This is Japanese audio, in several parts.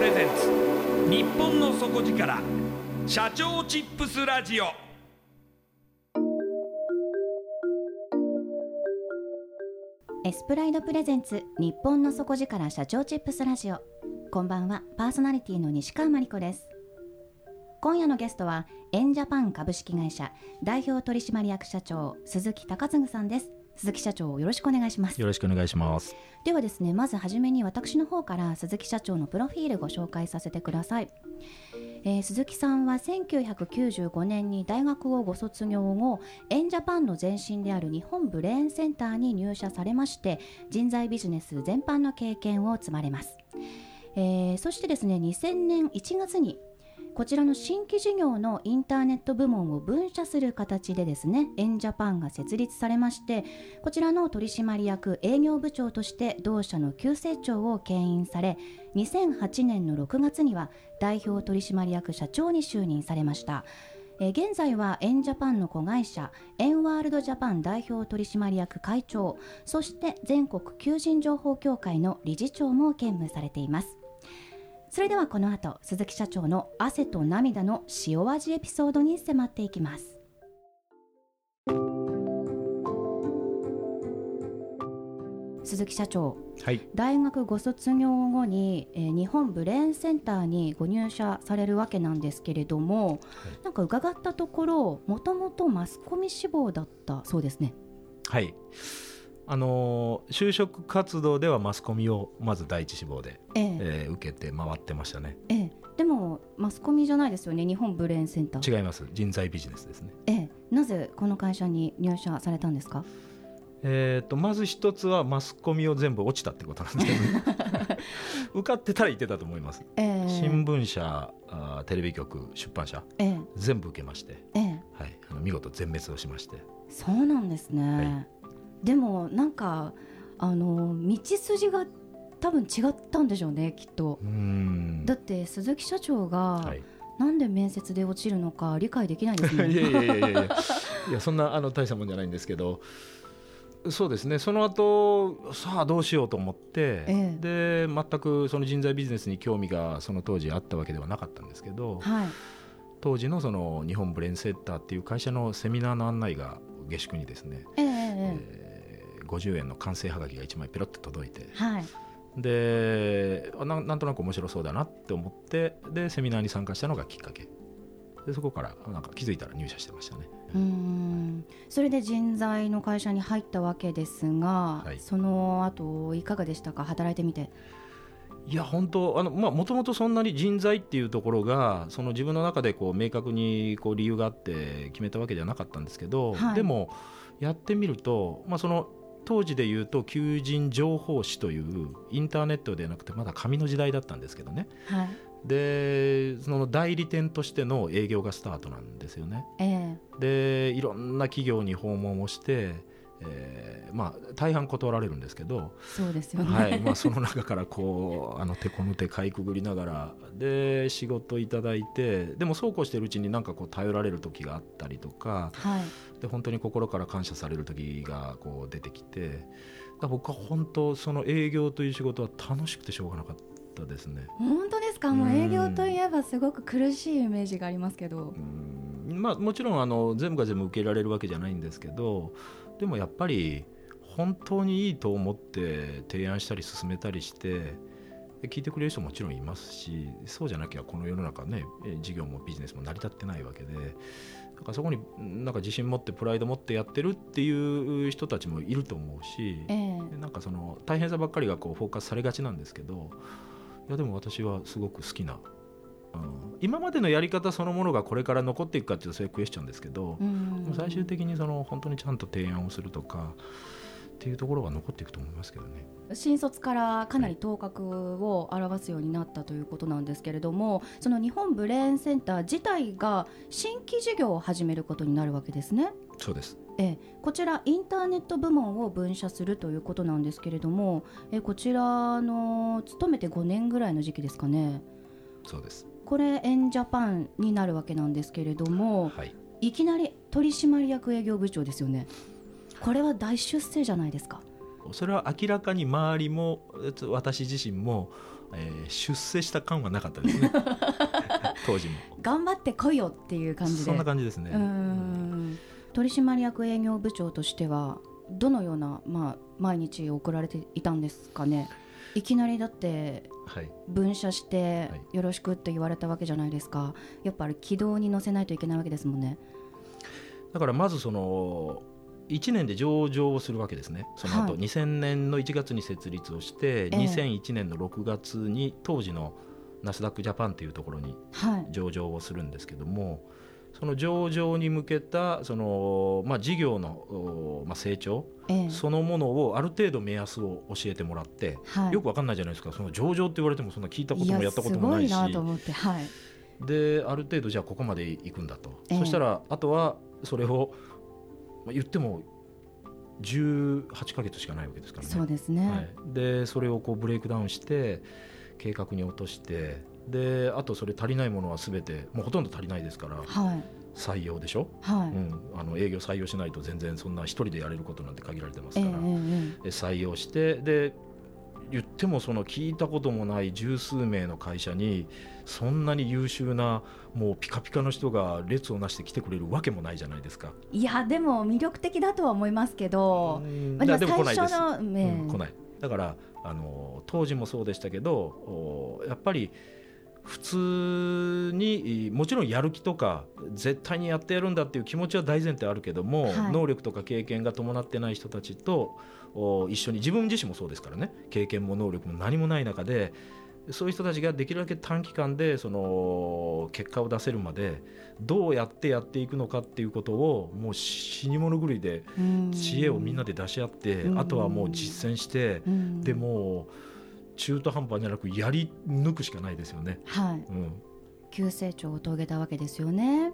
プレゼンツ。日本の底力。社長チップスラジオ。エスプライドプレゼンツ。日本の底力社長チップスラジオ。こんばんは。パーソナリティの西川真理子です。今夜のゲストはエンジャパン株式会社代表取締役社長鈴木隆嗣さんです。鈴木社長よろしくお願いします。よろしくお願いします。ではですねまずはじめに私の方から鈴木社長のプロフィールご紹介させてください、えー、鈴木さんは1995年に大学をご卒業後エンジャパンの前身である日本ブレーンセンターに入社されまして人材ビジネス全般の経験を積まれます。えー、そしてですね2000年1月にこちらの新規事業のインターネット部門を分社する形でですねエンジャパンが設立されましてこちらの取締役営業部長として同社の急成長を牽引され2008年の6月には代表取締役社長に就任されました。現在はエンジャパンの子会社エンワールドジャパン代表取締役会長そして全国求人情報協会の理事長も兼務されています。それではこの後鈴木社長の汗と涙の塩味エピソードに迫っていきます。鈴木社長、はい、大学ご卒業後に、えー、日本ブレーンセンターにご入社されるわけなんですけれども、はい、なんか伺ったところもともとマスコミ志望だったそうですね。はいあの就職活動ではマスコミをまず第一志望で、ええ。えー、受けて回ってましたね、ええ、でもマスコミじゃないですよね日本ブレーンセンター。違います。人材ビジネスですね、ええ、なぜこの会社に入社されたんですか？えーと、まず一つはマスコミを全部落ちたってことなんですけど、受かってたら言ってたと思います、えー、新聞社あテレビ局出版社、えー、全部受けまして、えーはい、あの見事全滅をしまして。そうなんですね、はいでもなんかあの道筋が多分違ったんでしょうねきっと。だって鈴木社長が、はい、なんで面接で落ちるのか理解できないですね。いやいやいやいやいやそんなあの大したもんじゃないんですけどそうですねその後さあどうしようと思って、ええ、で全くその人材ビジネスに興味がその当時あったわけではなかったんですけど、はい、当時のその日本ブレーンセッターっていう会社のセミナーの案内が下宿にですね、え。えー50円の完成はがきが1枚ペロッと届いて、はい、でななんとなく面白そうだなって思ってでセミナーに参加したのがきっかけ。でそこからなんか気づいたら入社してましたね。うん。それで人材の会社に入ったわけですが、はい、その後いかがでしたか？働いてみて。いや本当あのまあもともとそんなに人材っていうところがその自分の中でこう明確にこう理由があって決めたわけじゃなかったんですけど、はい、でもやってみると、まあ、その当時でいうと求人情報誌というインターネットではなくてまだ紙の時代だったんですけどね、はい、でその代理店としての営業がスタートなんですよね。えー、でいろんな企業に訪問をしてえー、まあ大半断られるんですけどそうですよね、はいまあ、その中からこうあの手この手かいくぐりながらで仕事いただいてでもそうこうしてるうちになんかこう頼られる時があったりとか、はい、で本当に心から感謝される時がこう出てきて僕は本当その営業という仕事は楽しくてしょうがなかったですね。本当ですか、もう営業といえばすごく苦しいイメージがありますけど。まあ、もちろんあの全部が全部受けられるわけじゃないんですけどでもやっぱり本当にいいと思って提案したり進めたりして聞いてくれる人ももちろんいますしそうじゃなきゃこの世の中ね事業もビジネスも成り立ってないわけでだからそこになんか自信持ってプライド持ってやってるっていう人たちもいると思うし、えー、なんかその大変さばっかりがこうフォーカスされがちなんですけどいやでも私はすごく好きなうん、今までのやり方そのものがこれから残っていくかっていうとそういうクエスチョンですけど、うん、最終的にその本当にちゃんと提案をするとかっていうところが残っていくと思いますけどね。新卒からかなり頭角を表すようになったということなんですけれども、その日本ブレーンセンター自体が新規事業を始めることになるわけですね。そうです。えこちらインターネット部門を分社するということなんですけれどもえこちらの勤めて5年ぐらいの時期ですかねそうです。これエンジャパンになるわけなんですけれども、はい、いきなり取締役営業部長ですよね。これは大出世じゃないですか。それは明らかに周りも私自身も、えー、出世した感はなかったですね。当時も。頑張ってこいよっていう感じで。そんな感じですね。取締役営業部長としてはどのような、まあ、毎日送られていたんですかね？いきなりだって分社してよろしくって言われたわけじゃないですか。やっぱり軌道に乗せないといけないわけですもんね。だからまずその1年で上場をするわけですね。その後、はい、2000年の1月に設立をして、えー、2001年の6月に当時のナスダックジャパンというところに上場をするんですけども、はいその上場に向けたその、まあ、事業の、まあ、成長、ええ、そのものをある程度目安を教えてもらって、はい、よくわかんないじゃないですか。その上場って言われてもそんな聞いたこともやったこともないし。である程度じゃあここまでいくんだと、え、そしたらあとはそれを、まあ、言っても18か月しかないわけですからね。そうですね、はい、でそれをこうブレイクダウンして計画に落としてであとそれ足りないものはすべてもうほとんど足りないですから、はい、採用でしょ、はい。うん、あの営業採用しないと全然そんな一人でやれることなんて限られてますから、えー、採用してで言ってもその聞いたこともない十数名の会社にそんなに優秀なもうピカピカの人が列をなして来てくれるわけもないじゃないですか。いやでも魅力的だとは思いますけど、まあ、でも来ないです、うん、来ない。だからあの当時もそうでしたけどやっぱり普通にもちろんやる気とか絶対にやってやるんだっていう気持ちは大前提あるけども、はい、能力とか経験が伴ってない人たちと一緒に自分自身もそうですからね。経験も能力も何もない中でそういう人たちができるだけ短期間でその結果を出せるまでどうやってやっていくのかっていうことをもう死に物狂いで知恵をみんなで出し合ってあとはもう実践してでも中途半端じゃなくやり抜くしかないですよね。はい、うん、急成長を遂げたわけですよね。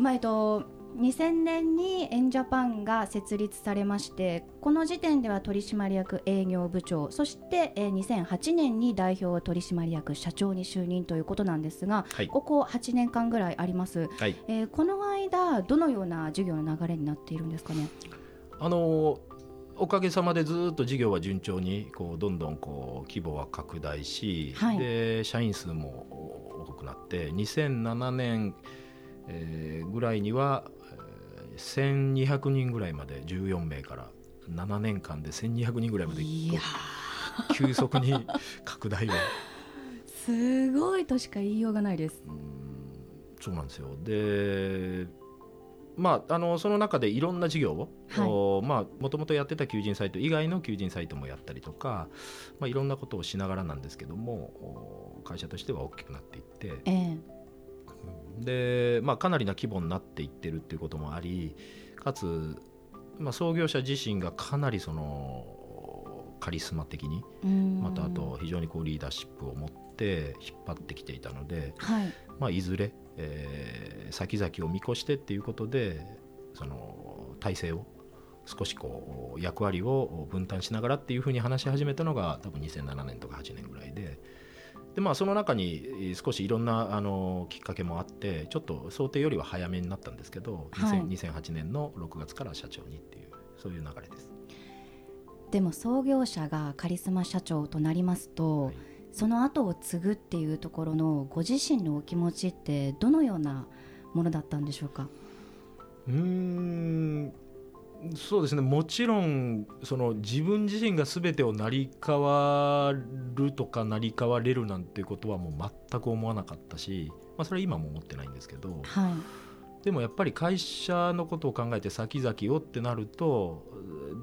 まあえっと2000年にエンジャパンが設立されましてこの時点では取締役営業部長そして2008年に代表取締役社長に就任ということなんですが、はい、ここ8年間ぐらいあります、はい、えー、この間どのような事業の流れになっているんですかね？あのおかげさまでずっと事業は順調にこうどんどんこう規模は拡大し、はい、で社員数も多くなって2007年、えー、ぐらいには1200人ぐらいまで14名から7年間で1200人ぐらいまで急速に拡大を。すごいとしか言いようがないです。そうなんですよ。でまあ、あのその中でいろんな事業を、はい、まあ、もともとやってた求人サイト以外の求人サイトもやったりとか、まあ、いろんなことをしながらなんですけども会社としては大きくなっていって、えー、でまあ、かなりな規模になっていってるっていうこともありかつ、まあ、創業者自身がかなりそのカリスマ的にまたあと非常にこうリーダーシップを持って引っ張ってきていたので、はい。まあ、いずれえー、先々を見越してっていうことでその体制を少しこう役割を分担しながらっていうふうに話し始めたのが多分2007年とか8年ぐらいで。で、まあ、その中に少しいろんなあのきっかけもあってちょっと想定よりは早めになったんですけど、はい、2008年の6月から社長にっていうそういう流れです。でも創業者がカリスマ社長となりますと、はいその後を継ぐっていうところのご自身のお気持ちってどのようなものだったんでしょうか？うんそうですね。もちろんその自分自身が全てを成り代わるとか成り代われるなんてことはもう全く思わなかったし、まあ、それは今も思ってないんですけど、はい、でもやっぱり会社のことを考えて先々をってなると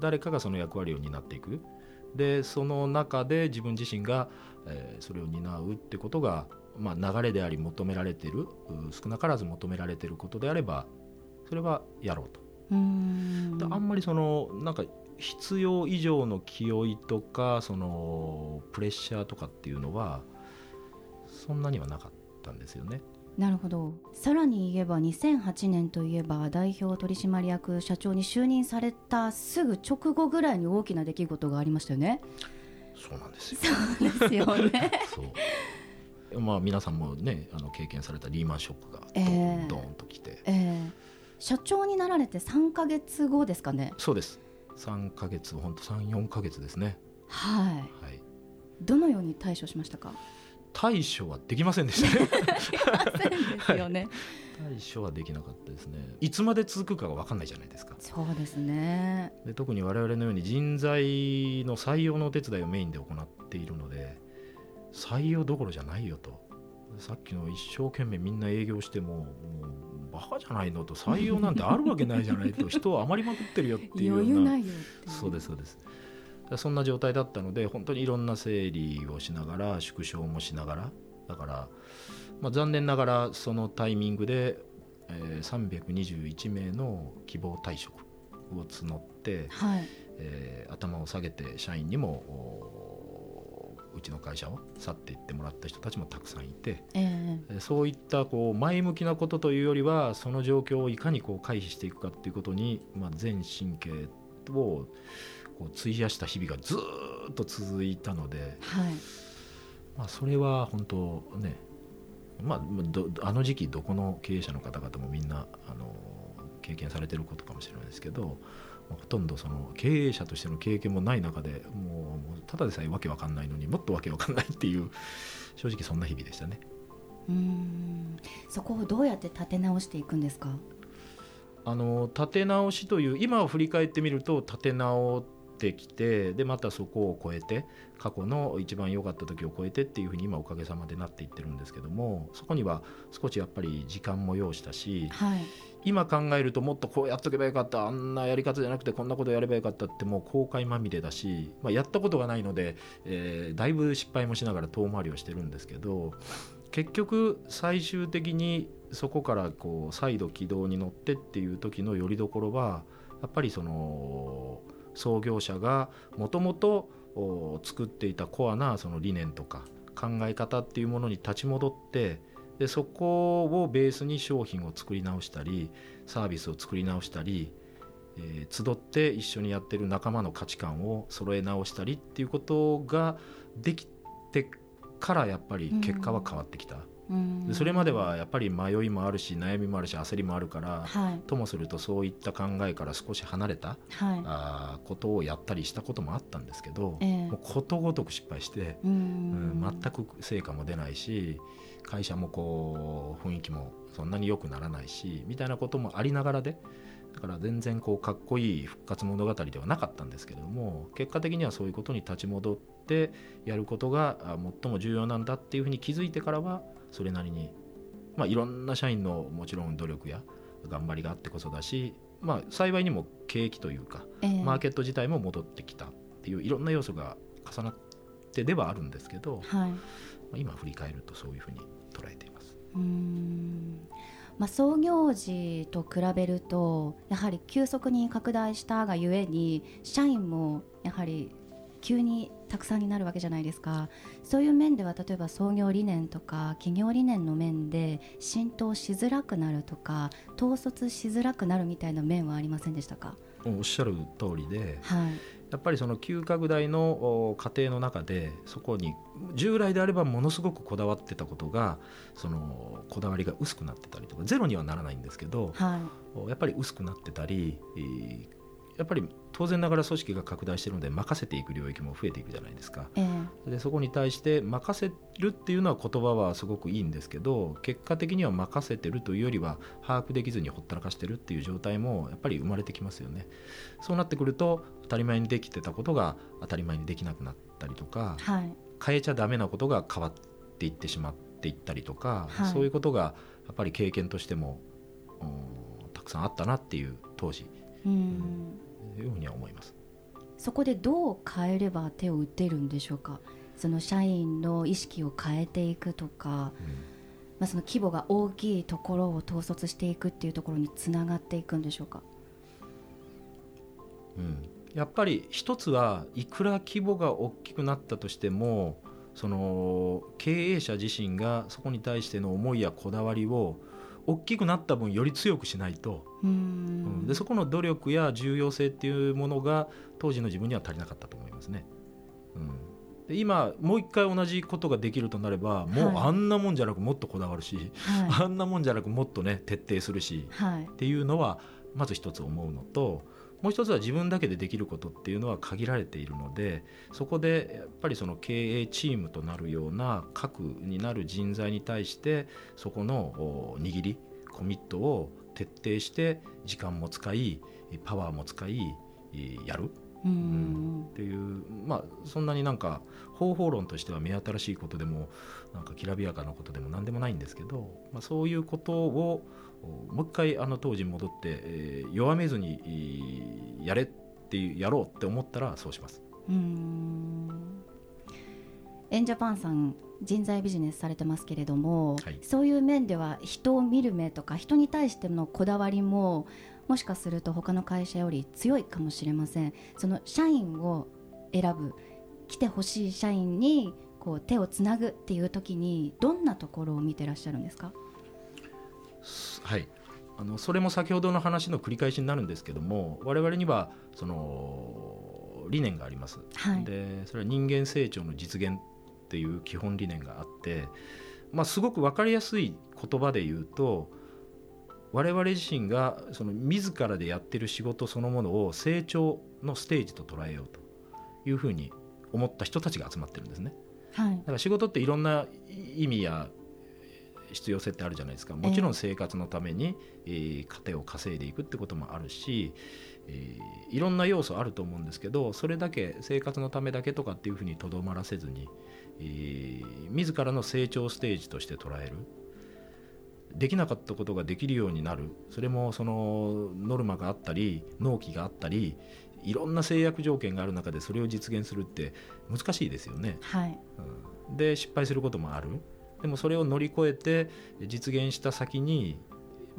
誰かがその役割を担っていく。でその中で自分自身がえー、それを担うってことが、まあ、流れであり求められてる少なからず求められてることであればそれはやろうと。うんあんまりそのなんか必要以上の気負いとかそのプレッシャーとかっていうのはそんなにはなかったんですよね。なるほどさらに言えば2008年といえば代表取締役社長に就任されたすぐ直後ぐらいに大きな出来事がありましたよね。そうなんですよ。そうですよね。そうまあ皆さんもねあの経験されたリーマンショックがドーン、ドーンときて、えー、社長になられて3か月後ですかね。そうです。3か月本当3、4か月ですね。はい。はい。どのように対処しましたか？対処はできませんでしたね。ですよね。対処はできなかったですね。いつまで続くかが分かんないじゃないですか。そうですね。で特に我々のように人材の採用のお手伝いをメインで行っているので、採用どころじゃないよと。さっきの一生懸命みんな営業してももうバカじゃないのと採用なんてあるわけないじゃないと人を余りまくってるよっていうようなそうですそうですそんな状態だったので本当にいろんな整理をしながら縮小もしながらだから、まあ、残念ながらそのタイミングで、えー、321名の希望退職を募って、はい、えー、頭を下げて社員にもうちの会社を去っていってもらった人たちもたくさんいて、えー、そういったこう前向きなことというよりはその状況をいかにこう回避していくかということに、まあ、全神経をこう費やした日々がずっと続いたので、はい。まあ、それは本当ね、まあ、あの時期どこの経営者の方々もみんなあの経験されてることかもしれないですけどほとんどその経営者としての経験もない中でもうただでさえわけわかんないのにもっとわけわかんないっていう 正直そんな日々でしたね。うん。そこをどうやって立て直していくんですか？あの立て直しという今を振り返ってみると立て直ってきてでまたそこを超えて過去の一番良かった時を超えてっていうふうに今おかげさまでなっていってるんですけどもそこには少しやっぱり時間も要したし、はい、今考えるともっとこうやっとけばよかったあんなやり方じゃなくてこんなことやればよかったってもう後悔まみれだし、まあ、やったことがないので、えー、だいぶ失敗もしながら遠回りをしてるんですけど結局最終的にそこからこう再度軌道に乗ってっていう時のよりどころはやっぱりその創業者がもともと作っていたコアなその理念とか考え方っていうものに立ち戻ってでそこをベースに商品を作り直したりサービスを作り直したり、えー、集って一緒にやってる仲間の価値観を揃え直したりっていうことができてからやっぱり結果は変わってきた。うんでそれまではやっぱり迷いもあるし悩みもあるし焦りもあるから、はい、ともするとそういった考えから少し離れた、はい、あことをやったりしたこともあったんですけど、えー、もうことごとく失敗してうん、全く成果も出ないし会社もこう雰囲気もそんなに良くならないしみたいなこともありながらでだから全然こうかっこいい復活物語ではなかったんですけれども結果的にはそういうことに立ち戻ってやることが最も重要なんだっていうふうに気づいてからはそれなりにまあ、いろんな社員のもちろん努力や頑張りがあってこそだし、まあ、幸いにも景気というか、えー、マーケット自体も戻ってきたっていういろんな要素が重なってではあるんですけど、はい、まあ、今振り返るとそういうふうに捉えています。うん。まあ、創業時と比べるとやはり急速に拡大したがゆえに社員もやはり急にたくさんになるわけじゃないですか。そういう面では例えば創業理念とか企業理念の面で浸透しづらくなるとか統率しづらくなるみたいな面はありませんでしたか？おっしゃる通りで、はい、やっぱりその急拡大の過程の中でそこに従来であればものすごくこだわってたことがそのこだわりが薄くなってたりとかゼロにはならないんですけど、はい、やっぱり薄くなってたりやっぱり当然ながら組織が拡大しているので任せていく領域も増えていくじゃないですか、えー、でそこに対して任せるっていうのは言葉はすごくいいんですけど結果的には任せてるというよりは把握できずにほったらかしてるっていう状態もやっぱり生まれてきますよね。そうなってくると当たり前にできてたことが当たり前にできなくなったりとか、はい、変えちゃダメなことが変わっていってしまっていったりとか、はい、そういうことがやっぱり経験としてもたくさんあったなっていう当時。うん。いうふうには思います。そこでどう変えれば手を打てるんでしょうか？その社員の意識を変えていくとか、うん、まあ、その規模が大きいところを統率していくっていうところにつながっていくんでしょうか、うん、やっぱり一つはいくら規模が大きくなったとしてもその経営者自身がそこに対しての思いやこだわりを大きくなった分より強くしないと、うん、でそこの努力や重要性っていうものが当時の自分には足りなかったと思いますね。うん、で今もう一回同じことができるとなればもうあんなもんじゃなくもっとこだわるし、はい、あんなもんじゃなくもっとね徹底するし、はい、っていうのはまず一つ思うのともう一つは自分だけでできることっていうのは限られているのでそこでやっぱりその経営チームとなるような核になる人材に対してそこの握りコミットを徹底して時間も使いパワーも使いやる。うん、っていうまあそんなになんか方法論としては目新しいことでもなんかきらびやかなことでも何でもないんですけど、まあ、そういうことをもう一回あの当時に戻って、えー、弱めずにやれってやろうって思ったらそうします。うん。エンジャパンさん人材ビジネスされてますけれども、はい、そういう面では人を見る目とか人に対してのこだわりももしかすると他の会社より強いかもしれません。その社員を選ぶ来てほしい社員にこう手をつなぐっていう時にどんなところを見てらっしゃるんですか？はい。あのそれも先ほどの話の繰り返しになるんですけども我々にはその理念があります、はい、でそれは人間成長の実現っていう基本理念があって、まあ、すごく分かりやすい言葉で言うと我々自身がその自らでやってる仕事そのものを成長のステージと捉えようというふうに思った人たちが集まってるんですね。はい、だから仕事っていろんな意味や必要性ってあるじゃないですか。もちろん生活のために、えー、家庭を稼いでいくってこともあるし、えー、いろんな要素あると思うんですけどそれだけ生活のためだけとかっていうふうにとどまらせずに、えー、自らの成長ステージとして捉える。できなかったことができるようになる。それもそのノルマがあったり納期があったりいろんな制約条件がある中でそれを実現するって難しいですよね。はい、うん、で失敗することもあるでもそれを乗り越えて実現した先に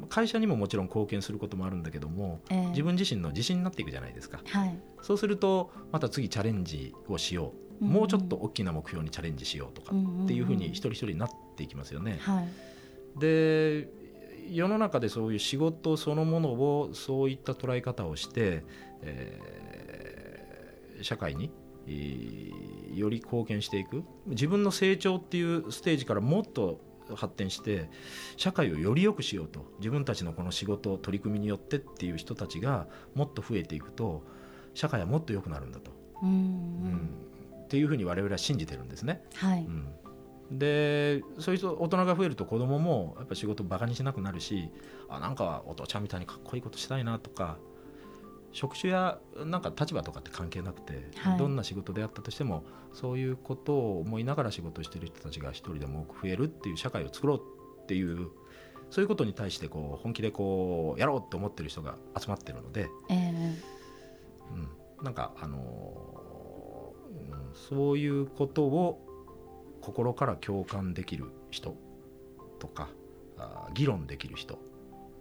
会社にももちろん貢献することもあるんだけども、えー、自分自身の自信になっていくじゃないですか、はい、そうするとまた次チャレンジをしよう、うん、もうちょっと大きな目標にチャレンジしようとかっていうふうに一人一人になっていきますよね。はい、で世の中でそういう仕事そのものをそういった捉え方をして、えー、社会により貢献していく。自分の成長っていうステージからもっと発展して社会をより良くしようと自分たちのこの仕事取り組みによってっていう人たちがもっと増えていくと社会はもっと良くなるんだと。うん、うん、っていうふうに我々は信じてるんですね。はい、うん。でそういう人大人が増えると子供もやっぱ仕事バカにしなくなるしあなんかお父ちゃんみたいにかっこいいことしたいなとか職種やなんか立場とかって関係なくて、はい、どんな仕事であったとしてもそういうことを思いながら仕事してる人たちが一人でも多く増えるっていう社会を作ろうっていうそういうことに対してこう本気でこうやろうと思ってる人が集まってるので、えーうん、なんかあのー、うん、そういうことを心から共感できる人とかあ議論できる人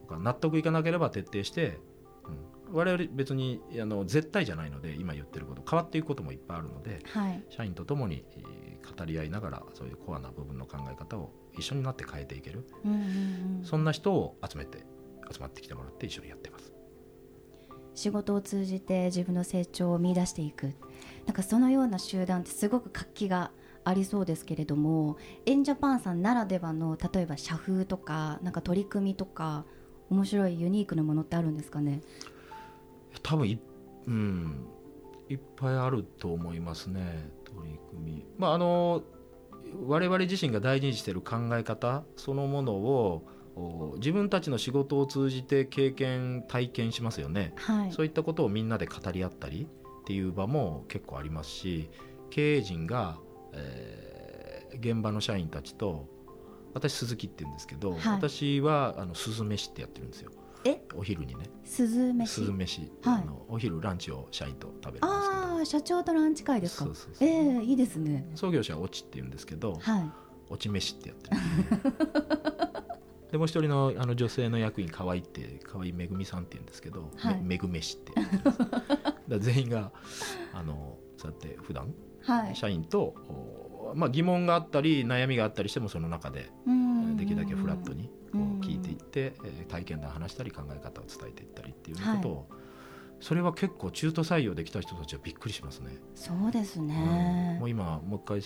納得いかなければ徹底して、うん、我々別にあの絶対じゃないので今言ってること変わっていくこともいっぱいあるので、はい、社員とともに語り合いながらそういうコアな部分の考え方を一緒になって変えていける、うんうんうん、そんな人を集めて集まってきてもらって一緒にやってます。仕事を通じて自分の成長を見出していく。なんかそのような集団ってすごく活気がありそうですけれどもエンジャパンさんならではの例えば社風とかなんか取り組みとか面白いユニークなものってあるんですかね？多分い,、うん、いっぱいあると思いますね取り組み。まああの我々自身が大事にしている考え方そのものを自分たちの仕事を通じて経験体験しますよね、はい、そういったことをみんなで語り合ったりっていう場も結構ありますし経営陣がえー、現場の社員たちと私鈴木って言うんですけど、はい、私はあの鈴飯ってやってるんですよえ？お昼にね。鈴飯？鈴飯、はい、あのお昼ランチを社員と食べるんですけど。ああ社長とランチ会ですか？そうそうそう。ええー、いいですね。創業者はオチって言うんですけど、はい、オチ飯ってやってるでもう一人のあの女性の役員河合って河合めぐみさんって言うんですけど、はい、めぐ飯ってだ全員があのそうやって普段社員と、まあ、疑問があったり悩みがあったりしてもその中でできるだけフラットにていって体験談話したり考え方を伝えていったりっていうことを、それは結構中途採用できた人たちはびっくりしますね。そうですね、うん、もう今もう一回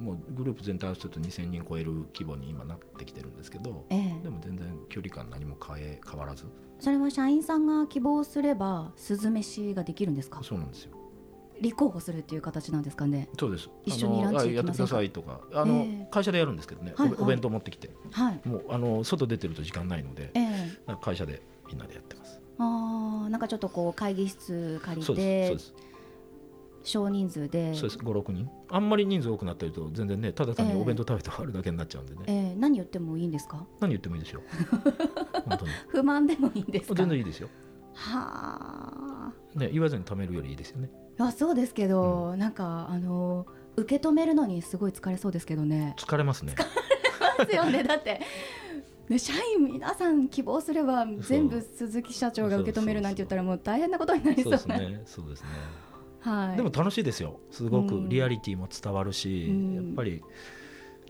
もうグループ全体合わせると2000人超える規模に今なってきてるんですけど、ええ、でも全然距離感何も変え変わらず。それは社員さんが希望すればスズメシができるんですか？そうなんですよ立候補するっていう形なんですかね。そうです。一緒にランチやってくださいとか、あの、えー、会社でやるんですけどね、はいはい、お弁当持ってきて、はい、もうあの外出てると時間ないので、えー、会社でみんなでやってます。ああ、なんかちょっとこう会議室借りて、少人数で、そうです。五六人。あんまり人数多くなってると全然ね、ただ単にお弁当食べて終わるだけになっちゃうんでね。えー、何言ってもいいんですか？何言ってもいいですよ。本当に。不満でもいいんですか？全然いいですよ。はあ。ね、言わずに貯めるよりいいですよね。あそうですけど、うん、なんかあの受け止めるのにすごい疲れそうですけどね疲れますね疲れますよね だってね、社員皆さん希望すれば全部鈴木社長が受け止めるなんて言ったらもう大変なことになりそうですね。そうですね。はい。でも楽しいですよ。すごくリアリティも伝わるし、うん、やっぱり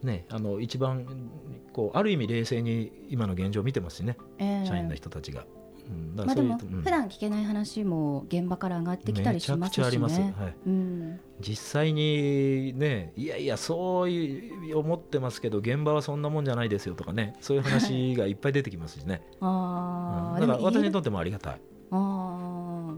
ねあの一番こうある意味冷静に今の現状を見てますしね、えー、社員の人たちが。うん、まあでも普段聞けない話も現場から上がってきたりしますしね。ますはい。うん、実際にねいやいやそういう思ってますけど現場はそんなもんじゃないですよとかねそういう話がいっぱい出てきますしね。あうん、だから私にとってもありがたい。あ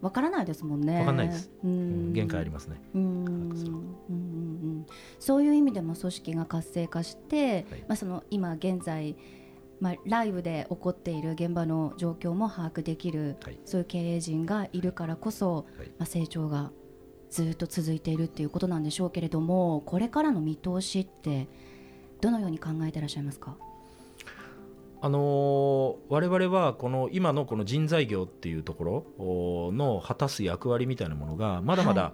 わからないですもんね。わかんないです。うん、限界ありますね。うん、うんうん、そういう意味でも組織が活性化して、はい、まあその今現在まあ、ライブで起こっている現場の状況も把握できる、はい、そういう経営陣がいるからこそ、はい、まあ、成長がずっと続いているっていうことなんでしょうけれどもこれからの見通しってどのように考えていらっしゃいますか？あのー、我々はこの今のこの人材業っていうところの果たす役割みたいなものがまだまだ、はい、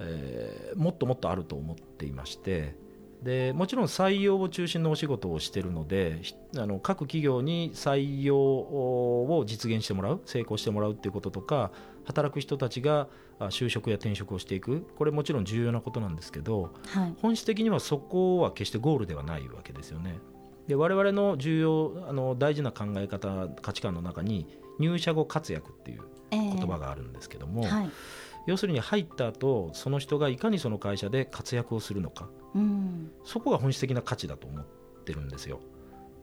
えー、もっともっとあると思っていましてでもちろん採用を中心のお仕事をしているのであの各企業に採用を実現してもらう成功してもらうっていうこととか働く人たちが就職や転職をしていく。これもちろん重要なことなんですけど、はい、本質的にはそこは決してゴールではないわけですよね。で我々の重要あの大事な考え方価値観の中に入社後活躍っていう言葉があるんですけども、えーはい要するに入った後その人がいかにその会社で活躍をするのか、うん、そこが本質的な価値だと思ってるんですよ。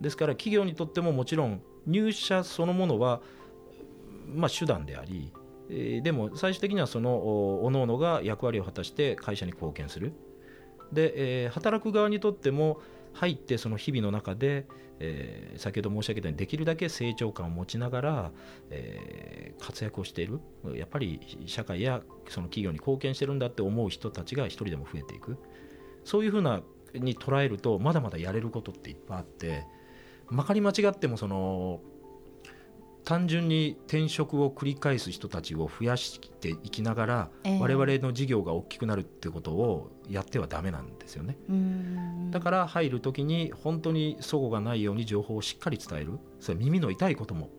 ですから企業にとってももちろん入社そのものは、まあ、手段であり、えー、でも最終的にはそのおのおのが役割を果たして会社に貢献する。で、えー、働く側にとっても入ってその日々の中で、えー、先ほど申し上げたようにできるだけ成長感を持ちながら、えー、活躍をしている。やっぱり社会やその企業に貢献してるんだって思う人たちが一人でも増えていく。そういうふうなに捉えるとまだまだやれることっていっぱいあってまかり間違ってもその単純に転職を繰り返す人たちを増やしていきながら、えー、我々の事業が大きくなるってことをやってはだめなんですよね。だから入る時に本当に齟齬がないように情報をしっかり伝える。それ耳の痛いことも。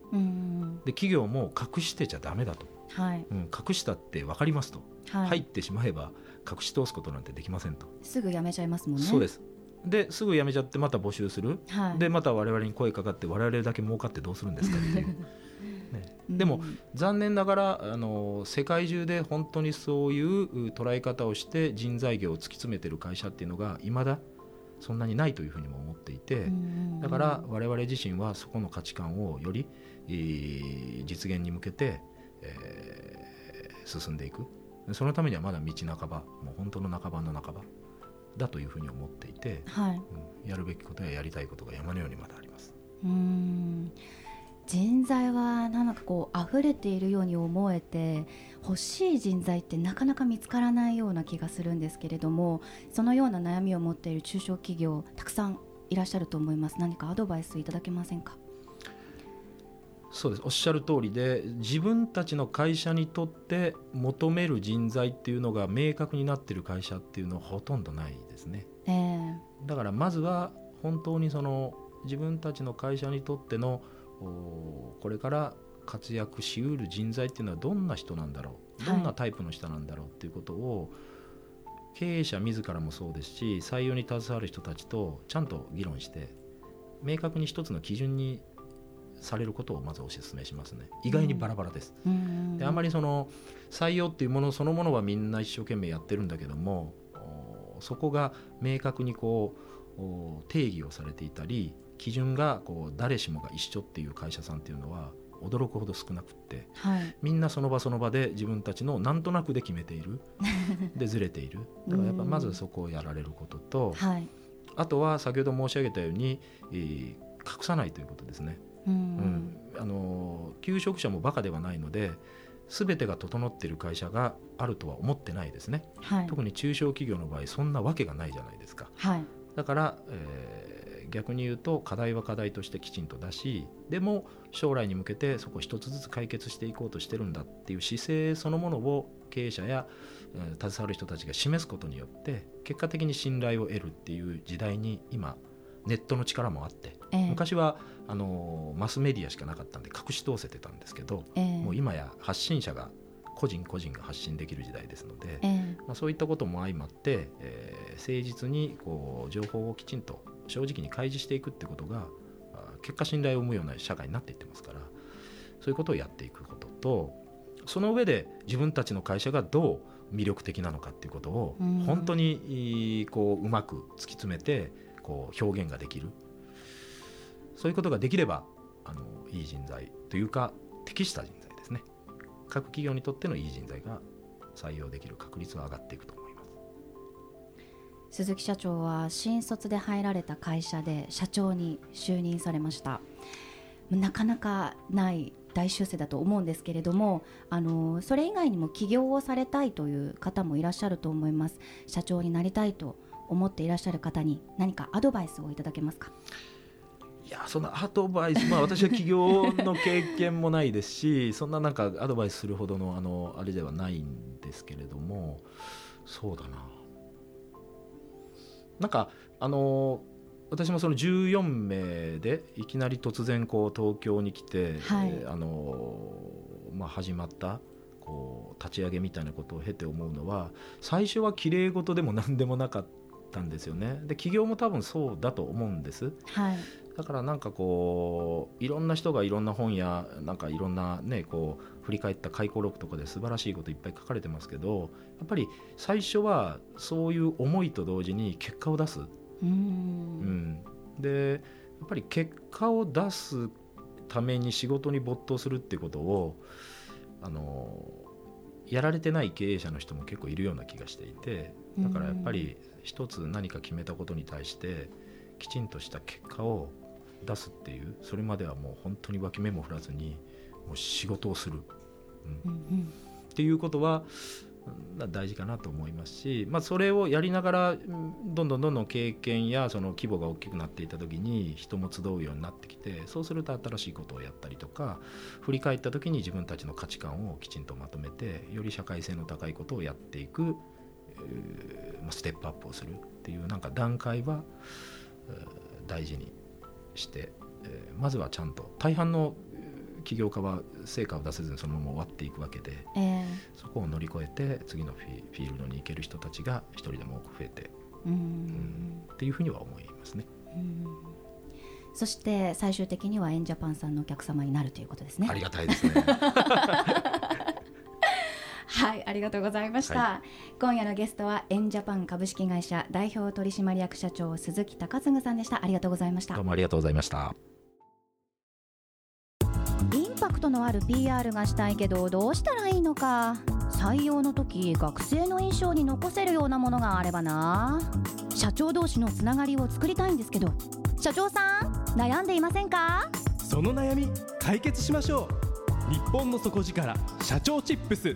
で企業も隠してちゃだめだと、はい。うん、隠したって分かりますと、はい、入ってしまえば隠し通すことなんてできませんと。すぐ辞めちゃいますもんね。そうですですぐ辞めちゃってまた募集する、はい、でまた我々に声かかって我々だけ儲かってどうするんですかっていう。ね、でも、残念ながらあの世界中で本当にそういう捉え方をして人材業を突き詰めてる会社っていうのがいまだそんなにないというふうにも思っていて。だから我々自身はそこの価値観をより、えー、実現に向けて、えー、進んでいく。そのためにはまだ道半ばもう本当の半ばの半ばだというふうに思っていて、はい。うん、やるべきことややりたいことが山のようにまだあります。うん。人材はなんかこう溢れているように思えて欲しい人材ってなかなか見つからないような気がするんですけれどもそのような悩みを持っている中小企業たくさんいらっしゃると思います。何かアドバイスいただけませんか？そうです。おっしゃる通りで自分たちの会社にとって求める人材っていうのが明確になっている会社っていうのはほとんどないですね、えー、だからまずは本当にその自分たちの会社にとってのこれから活躍しうる人材っていうのはどんな人なんだろう？どんなタイプの人なんだろうっていうことを、経営者自らもそうですし採用に携わる人たちとちゃんと議論して明確に一つの基準にされることをまずお勧めしますね。意外にバラバラです、うん、であまりその採用っていうものそのものはみんな一生懸命やってるんだけどもそこが明確にこう定義をされていたり基準がこう誰しもが一緒っていう会社さんっていうのは驚くほど少なくって、はい、みんなその場その場で自分たちのなんとなくで決めている。でずれている。だからやっぱまずそこをやられることと、はい、あとは先ほど申し上げたように、えー、隠さないということですね。うん、あの求職者もバカではないので全てが整っている会社があるとは思ってないですね、はい、特に中小企業の場合そんなわけがないじゃないですか、はい、だから、えー、逆に言うと課題は課題としてきちんと出しでも将来に向けてそこ一つずつ解決していこうとしてるんだっていう姿勢そのものを経営者や、えー、携わる人たちが示すことによって結果的に信頼を得るっていう時代に今ネットの力もあって、えー、昔はあのマスメディアしかなかったんで隠し通せてたんですけど、えー、もう今や発信者が個人個人が発信できる時代ですので、えー、まあ、そういったことも相まって、えー、誠実にこう情報をきちんと正直に開示していくってことが結果信頼を生むような社会になっていってますからそういうことをやっていくこととその上で自分たちの会社がどう魅力的なのかっていうことを本当にこううまく突き詰めてこう表現ができるそういうことができればあのいい人材というか適した人材ですね。各企業にとってのいい人材が採用できる確率は上がっていくと思います。鈴木社長は新卒で入られた会社で社長に就任されました。なかなかない大修正だと思うんですけれどもあのそれ以外にも起業をされたいという方もいらっしゃると思います。社長になりたいと思っていらっしゃる方に何かアドバイスをいただけますか？やそのアドバイス、まあ、私は起業の経験もないですし そんななんかアドバイスするほどのあのあれではないんですけれどもそうだな。なんかあの私もその14名でいきなり突然こう東京に来て、はい、あのまあ、始まったこう立ち上げみたいなことを経て思うのは最初はきれい事でも何でもなかったんですよね。で企業も多分そうだと思うんです、はい、だからなんかこういろんな人がいろんな本やなんかいろんなねこう振り返った回顧録とかで素晴らしいこといっぱい書かれてますけどやっぱり最初はそういう思いと同時に結果を出す。うん、でやっぱり結果を出すために仕事に没頭するってことをあのやられてない経営者の人も結構いるような気がしていてだからやっぱり一つ何か決めたことに対してきちんとした結果を出すっていうそれまではもう本当に脇目も振らずにもう仕事をする、うん、うんうん、っていうことは大事かなと思いますし、まあ、それをやりながらどんどんどんどん経験やその規模が大きくなっていった時に人も集うようになってきてそうすると新しいことをやったりとか振り返った時に自分たちの価値観をきちんとまとめてより社会性の高いことをやっていくステップアップをするっていうなんか段階は大事にしてまずはちゃんと大半の起業家は成果を出せずにそのまま終わっていくわけで、えー、そこを乗り越えて次のフィールドに行ける人たちが一人でも多く増えてうん、っていうふうには思いますね。そして最終的にはエンジャパンさんのお客様になるということですね。ありがたいですね。はい、ありがとうございました。はい、今夜のゲストはエンジャパン株式会社代表取締役社長鈴木隆嗣さんでした。ありがとうございました。どうもありがとうございました。インパクトのある PR がしたいけどどうしたらいいのか採用の時学生の印象に残せるようなものがあればな社長同士のつながりを作りたいんですけど社長さん悩んでいませんか？その悩み解決しましょう日本の底力社長チップス